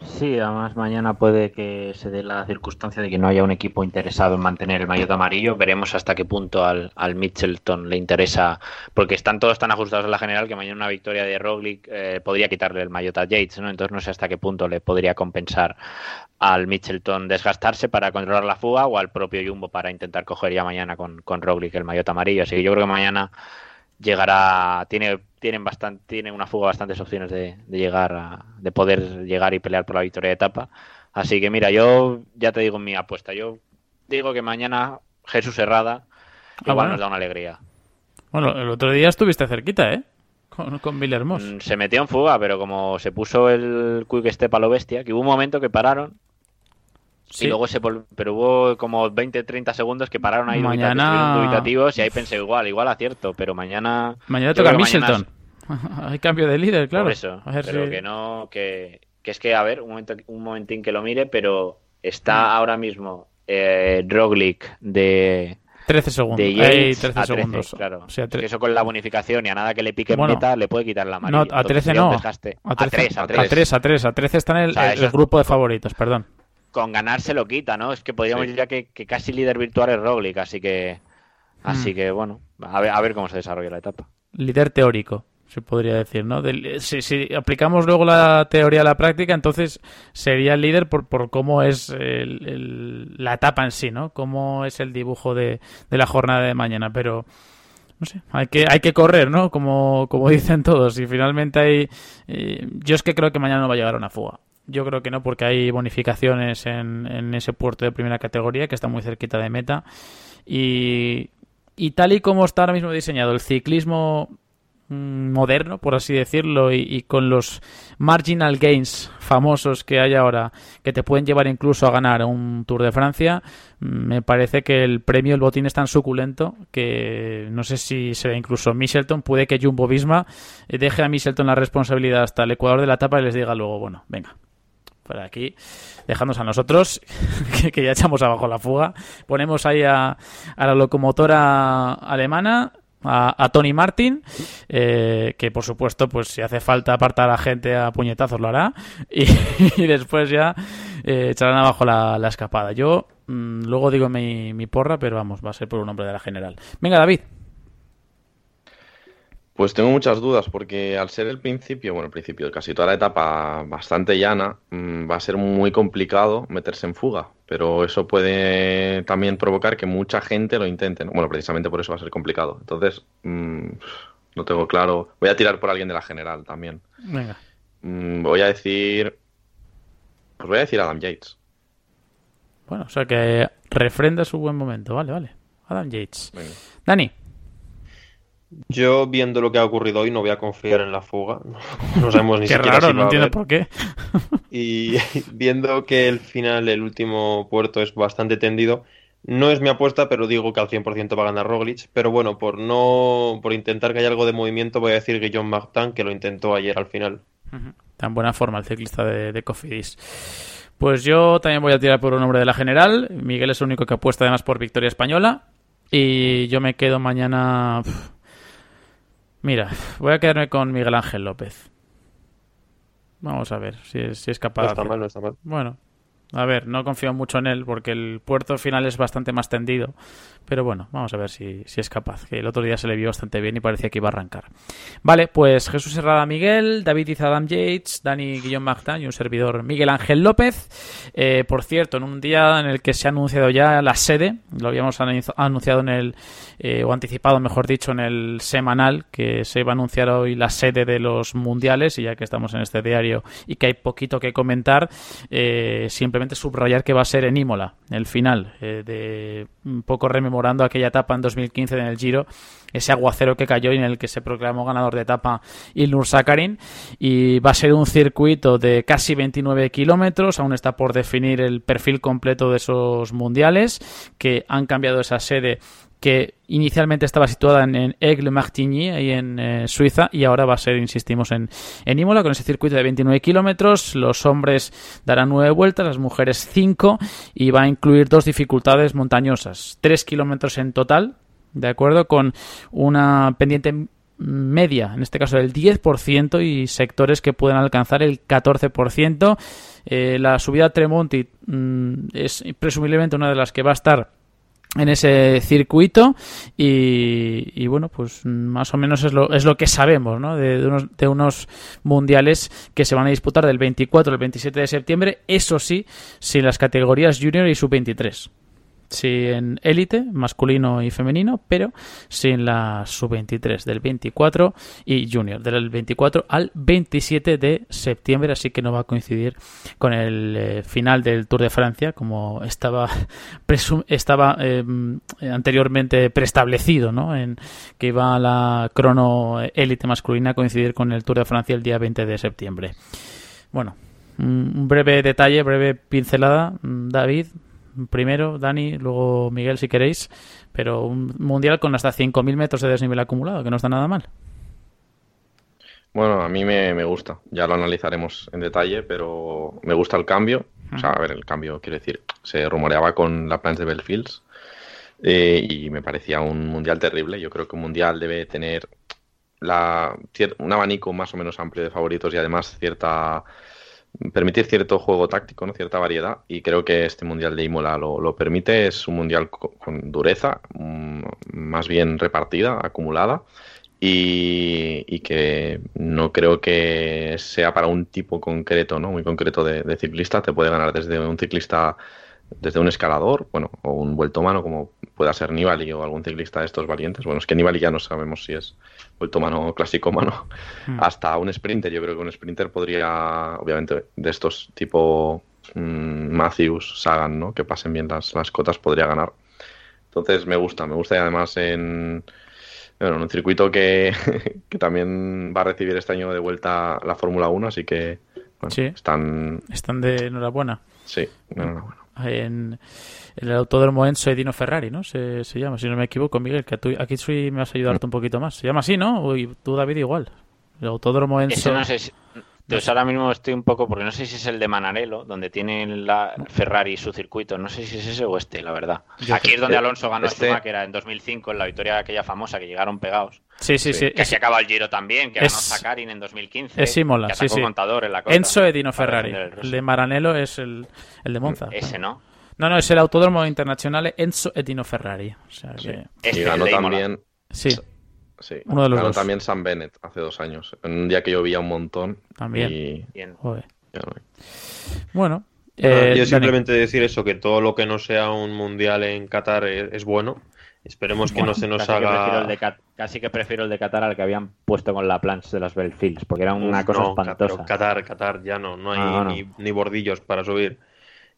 Sí, además mañana puede que se dé la circunstancia de que no haya un equipo interesado en mantener el maillot amarillo. Veremos hasta qué punto al, al Mitchelton le interesa, porque están todos tan ajustados a la general que mañana una victoria de Roglic eh, podría quitarle el maillot a Yates, ¿no? Entonces no sé hasta qué punto le podría compensar al Mitchelton desgastarse para controlar la fuga o al propio Jumbo para intentar coger ya mañana con, con Roglic el maillot amarillo. Así que yo creo que mañana llegará, tiene, tienen bastante, tiene una fuga bastantes opciones de, de, llegar a, de poder llegar y pelear por la victoria de etapa. Así que mira, yo ya te digo mi apuesta. Yo digo que mañana Jesús Herrada, Ah, igual bueno. nos da una alegría. Bueno, el otro día estuviste cerquita, ¿eh? Con, con Villermoz. Mm, Se metió en fuga, pero como se puso el Quick Step a lo bestia, que hubo un momento que pararon Sí. y luego se pero hubo como 20-30 segundos que pararon ahí Mañana- dubitativos y ahí pensé igual, igual acierto, pero mañana Mañana toca mañana Michelton. *laughs* Hay cambio de líder, claro. Por eso, A ver pero si- que no, que, que es que, a ver, un, momento, un momentín que lo mire, pero Mm. está ahora mismo eh, Roglic de, 13 segundos. de Ey, Yates 13 a 13, segundos. claro. O sea, tre- eso con la bonificación y a nada que le pique en Bueno, meta le puede quitar la amarilla. No, a Entonces 13 sería un no. A 13, 3, a a 3. 3, a 3. A 13 está en el, O sea, el eso- grupo de favoritos, perdón. Con ganar se lo quita, ¿no? Es que podríamos Sí. decir ya que, que casi líder virtual es Roglic, así que... Así Mm. que, bueno, a ver, a ver cómo se desarrolla la etapa. Líder teórico, se podría decir, ¿no? Del- si, si aplicamos luego la teoría a la práctica, entonces sería el líder por, por cómo es el- el- la etapa en sí, ¿no? Cómo es el dibujo de, de la jornada de mañana, pero no sé, hay que, hay que correr, ¿no? Como, como *laughs* dicen todos. Y finalmente hay. eh, yo es que creo que mañana no va a llegar a una fuga. Yo creo que no, porque hay bonificaciones en, ese puerto de primera categoría que está muy cerquita de meta. Y, tal y como está ahora mismo diseñado el ciclismo mm, moderno, por así decirlo, y, con los marginal gains famosos que hay ahora, que te pueden llevar incluso a ganar un Tour de Francia, mm, me parece que el premio, el botín es tan suculento que no sé si será incluso Michelton, puede que Jumbo Visma deje a Michelton la responsabilidad hasta el ecuador de la etapa y les diga luego, bueno, venga, por aquí, dejándonos a nosotros, *laughs* que, ya echamos abajo la fuga. Ponemos ahí a, la locomotora alemana, a, Tony Martin, eh, que por supuesto, pues si hace falta apartar a la gente a puñetazos lo hará, *laughs* y, después ya eh, echarán abajo la, escapada. Yo mm, luego digo mi, mi porra, pero vamos, va a ser por un hombre de la general. Venga, David. Pues tengo muchas dudas porque al ser el principio, bueno, el principio de casi toda la etapa bastante llana, mm, va a ser muy complicado meterse en fuga, pero eso puede también provocar que mucha gente lo intente, ¿no? Bueno, precisamente por eso va a ser complicado. Entonces, mm, no tengo claro. Voy a tirar por alguien de la general también. Venga. Mm, voy a decir, pues voy a decir Adam Yates. Bueno, o sea que refrenda su buen momento. Vale, vale. Adam Yates. Venga. Dani. Yo, viendo lo que ha ocurrido hoy, no voy a confiar en la fuga. *laughs* No sabemos ni Qué siquiera raro, si no entiendo por qué. *laughs* Y *laughs* viendo que el final, el último puerto, es bastante tendido, no es mi apuesta, pero digo que al 100% va a ganar Roglic. Pero bueno, por no, por intentar que haya algo de movimiento, voy a decir Guillaume Martin, que lo intentó ayer al final. Tan buena forma el ciclista de, de Cofidis. Pues yo también voy a tirar por un hombre de la general. Miguel es el único que apuesta además por victoria española. Y yo me quedo mañana. Mira, voy a quedarme con Miguel Ángel López. Vamos a ver si es, si es capaz No está mal, no está mal. Bueno, a ver, no confío mucho en él porque el puerto final es bastante más tendido. Pero bueno, vamos a ver si, si es capaz. Que el otro día se le vio bastante bien y parecía que iba a arrancar. Vale, pues Jesús Herrada Miguel, David Izadam Yates, Dani Guillón Martin y un servidor Miguel Ángel López. Eh, por cierto, en un día en el que se ha anunciado ya la sede, lo habíamos anunci- anunciado en el, eh, o anticipado mejor dicho, en el semanal, que se iba a anunciar hoy la sede de los mundiales, y ya que estamos en este diario y que hay poquito que comentar, eh, simplemente subrayar que va a ser en Imola, el final, eh, de un poco rememorando aquella etapa en 2015 en el Giro, ese aguacero que cayó y en el que se proclamó ganador de etapa Ilnur Sakarin. Y va a ser un circuito de casi 29 kilómetros, aún está por definir el perfil completo de esos mundiales que han cambiado esa sede que inicialmente estaba situada en, en Aigle-Martigny, ahí en eh, Suiza, y ahora va a ser, insistimos, en, en Imola, con ese circuito de 29 kilómetros. Los hombres darán nueve vueltas, las mujeres cinco, y va a incluir dos dificultades montañosas. Tres kilómetros en total, ¿de acuerdo? Con una pendiente media, en este caso del 10%, y sectores que pueden alcanzar el 14%. Eh, la subida a Tremonti mm, es presumiblemente una de las que va a estar en ese circuito y, y, bueno pues más o menos es lo, es lo que sabemos ¿no? de, unos, de unos mundiales que se van a disputar del 24 al 27 de septiembre eso sí sin las categorías junior y sub 23 sí en élite, masculino y femenino, pero sin la sub-23 del 24 y junior del 24 al 27 de septiembre, así que no va a coincidir con el eh, final del Tour de Francia, como estaba *laughs* estaba em, anteriormente preestablecido, ¿no? En que iba la crono élite masculina a coincidir con el Tour de Francia el día 20 de septiembre. Bueno, un breve detalle, breve pincelada, David, primero, Dani, luego Miguel si queréis, pero un mundial con hasta 5.000 metros de desnivel acumulado, que no está nada mal. Bueno, a mí me, gusta, ya lo analizaremos en detalle, pero me gusta el cambio. O sea, a ver, el cambio, quiero decir, se rumoreaba con la plans de Belfields eh, y me parecía un mundial terrible. Yo creo que un mundial debe tener la, un abanico más o menos amplio de favoritos y además cierta permitir cierto juego táctico, ¿no? cierta variedad, y creo que este Mundial de Imola lo, permite. Es un Mundial con, dureza, mm, más bien repartida, acumulada, y, que no creo que sea para un tipo concreto, ¿no? muy concreto de, ciclista. Te puede ganar desde un ciclista desde un escalador, bueno, o un vuelto mano como pueda ser Nibali o algún ciclista de estos valientes. Bueno, es que Nibali ya no sabemos si es vuelto mano clásico mano, hmm. hasta un sprinter. Yo creo que un sprinter podría, obviamente, de estos tipo mm, Matthews, Sagan, ¿no? Que pasen bien las, las cotas, podría ganar. Entonces me gusta, me gusta y además en, bueno, en un circuito que, *laughs* que, también va a recibir este año de vuelta la Fórmula 1, así que están... Están de enhorabuena. Sí, enhorabuena. En, el autódromo Enzo Edino Ferrari, ¿no? Se, llama, si no me equivoco, Miguel, que tú, aquí sí me vas a ayudarte un poquito más. Se llama así, ¿no? Y tú, David, igual. El autódromo Enzo... no sé pues ahora mismo estoy un poco, porque no sé si es el de Manarelo, donde tiene la Ferrari su circuito, no sé si es ese o este, la verdad. Aquí es donde Alonso ganó este... era en 2005, en la victoria aquella famosa que llegaron pegados. Sí, sí, sí. Que se acaba el Giro también, que ganó Sakarin en 2015. Es Imola, sí, sí. Contador en la Enzo Edino Ferrari. El de Maranello es el, el de Monza. Ese, ¿no? No, no, es el Autódromo Internacional Enzo Edino Ferrari. O sea, que... y ganó también... Sí. Sí, uno de los ganó también Sam Bennett hace dos años. En un día que llovía un montón. También. Y... Bueno. Eh, yo simplemente decir eso, que todo lo que no sea un mundial en Qatar es, bueno. Esperemos que no se nos haga. casi que prefiero el de Qatar al que habían puesto con la plancha de las Belfields, porque era una cosa espantosa. Qatar, Qatar, ya no, no hay Ni, ni, bordillos para subir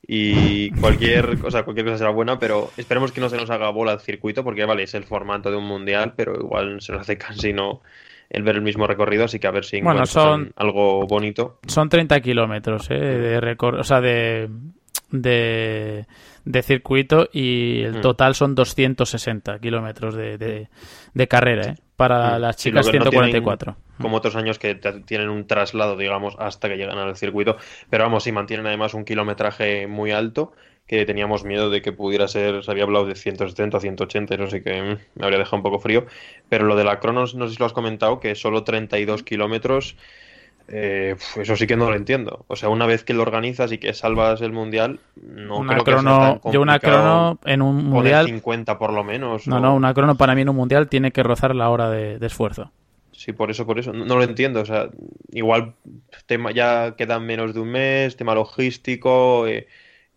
y cualquier *laughs* cosa, cualquier cosa será buena, pero esperemos que no se nos haga bola el circuito, porque vale, es el formato de un mundial, pero igual se nos hace *laughs* casi no el ver el mismo recorrido, así que a ver si bueno, son, algo bonito. Son 30 kilómetros ¿eh? de recorrido, o sea, de, de, de, circuito y el mm. total son 260 kilómetros de, de, carrera, ¿eh? Para mm. las chicas 144 como otros años que tienen un traslado, digamos, hasta que llegan al circuito. Pero vamos, si mantienen además un kilometraje muy alto, que teníamos miedo de que pudiera ser, se había hablado de 170, 180, no sé qué, mm, me habría dejado un poco frío. Pero lo de la Cronos, no sé si lo has comentado, que solo 32 kilómetros. Eh, eso sí que no lo entiendo. O sea, una vez que lo organizas y que salvas el mundial, no una creo crono, que Yo una crono en un mundial. 50 por lo menos. No, no, una crono para mí en un mundial tiene que rozar la hora de esfuerzo. Sí, por eso, por eso. No, lo entiendo. O sea, igual tema, ya quedan menos de un mes, tema logístico, eh,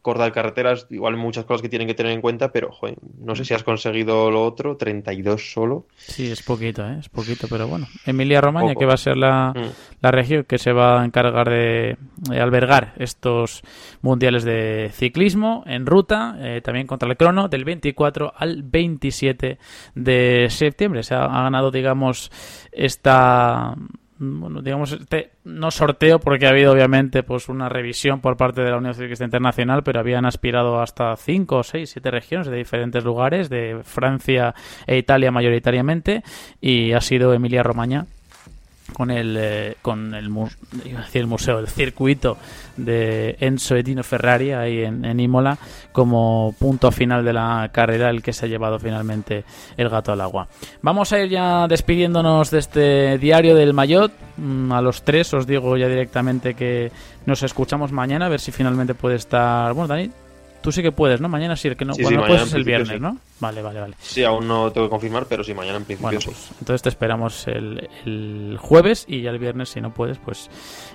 cortar carreteras, igual muchas cosas que tienen que tener en cuenta, pero joder, no sé si has conseguido lo otro, 32 solo. Sí, es poquito, ¿eh? es poquito, pero bueno. Emilia Romagna, que va a ser la, mm. la, región que se va a encargar de, albergar estos mundiales de ciclismo en ruta, eh, también contra el crono, del 24 al 27 de septiembre. Se ha ganado, digamos, esta bueno, digamos, este no sorteo porque ha habido obviamente pues una revisión por parte de la Unión Ciclista Internacional, pero habían aspirado hasta 5, 6, 7 regiones de diferentes lugares, de Francia e Italia mayoritariamente, y ha sido Emilia Romagna con el eh, con el, el museo, el circuito de Enzo Edino Ferrari ahí en, Imola como punto final de la carrera el que se ha llevado finalmente el gato al agua. Vamos a ir ya despidiéndonos de este diario del Mayot. Mm, a los tres os digo ya directamente que nos escuchamos mañana a ver si finalmente puede estar. Bueno, Dani, Tú sí que puedes, ¿no? Mañana sí, el que no, sí, puedes es el viernes, ¿no? Vale, vale, vale. Sí, aún no tengo que confirmar, pero sí, mañana en principio sí. Pues, entonces te esperamos el, el, jueves y ya el viernes, si no puedes, pues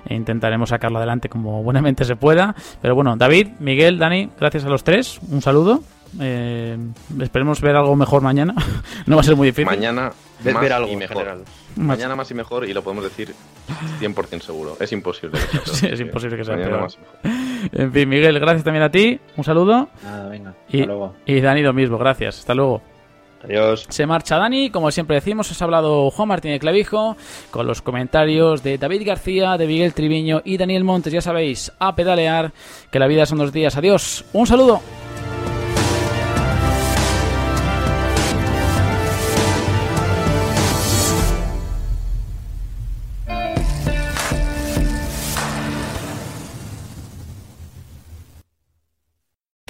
intentaremos sacarlo adelante como buenamente se pueda. Pero bueno, David, Miguel, Dani, gracias a los tres. Un saludo. Eh, esperemos ver algo mejor mañana. *laughs* no va a ser muy difícil. Mañana Ver, más ver algo y mejor. Mañana más y mejor y lo podemos decir 100% seguro. Es imposible. que sea. *laughs* Sí, es imposible que sea Mañana peor. más y mejor. En fin, Miguel, gracias también a ti. Un saludo. Nada, venga. Y, y Dani lo mismo, gracias. Hasta luego. Adiós. Se marcha Dani, como siempre decimos, os ha hablado Juan Martín de Clavijo, con los comentarios de David García, de Miguel Triviño y Daniel Montes. Ya sabéis, a pedalear, que la vida son dos días. Adiós, un saludo.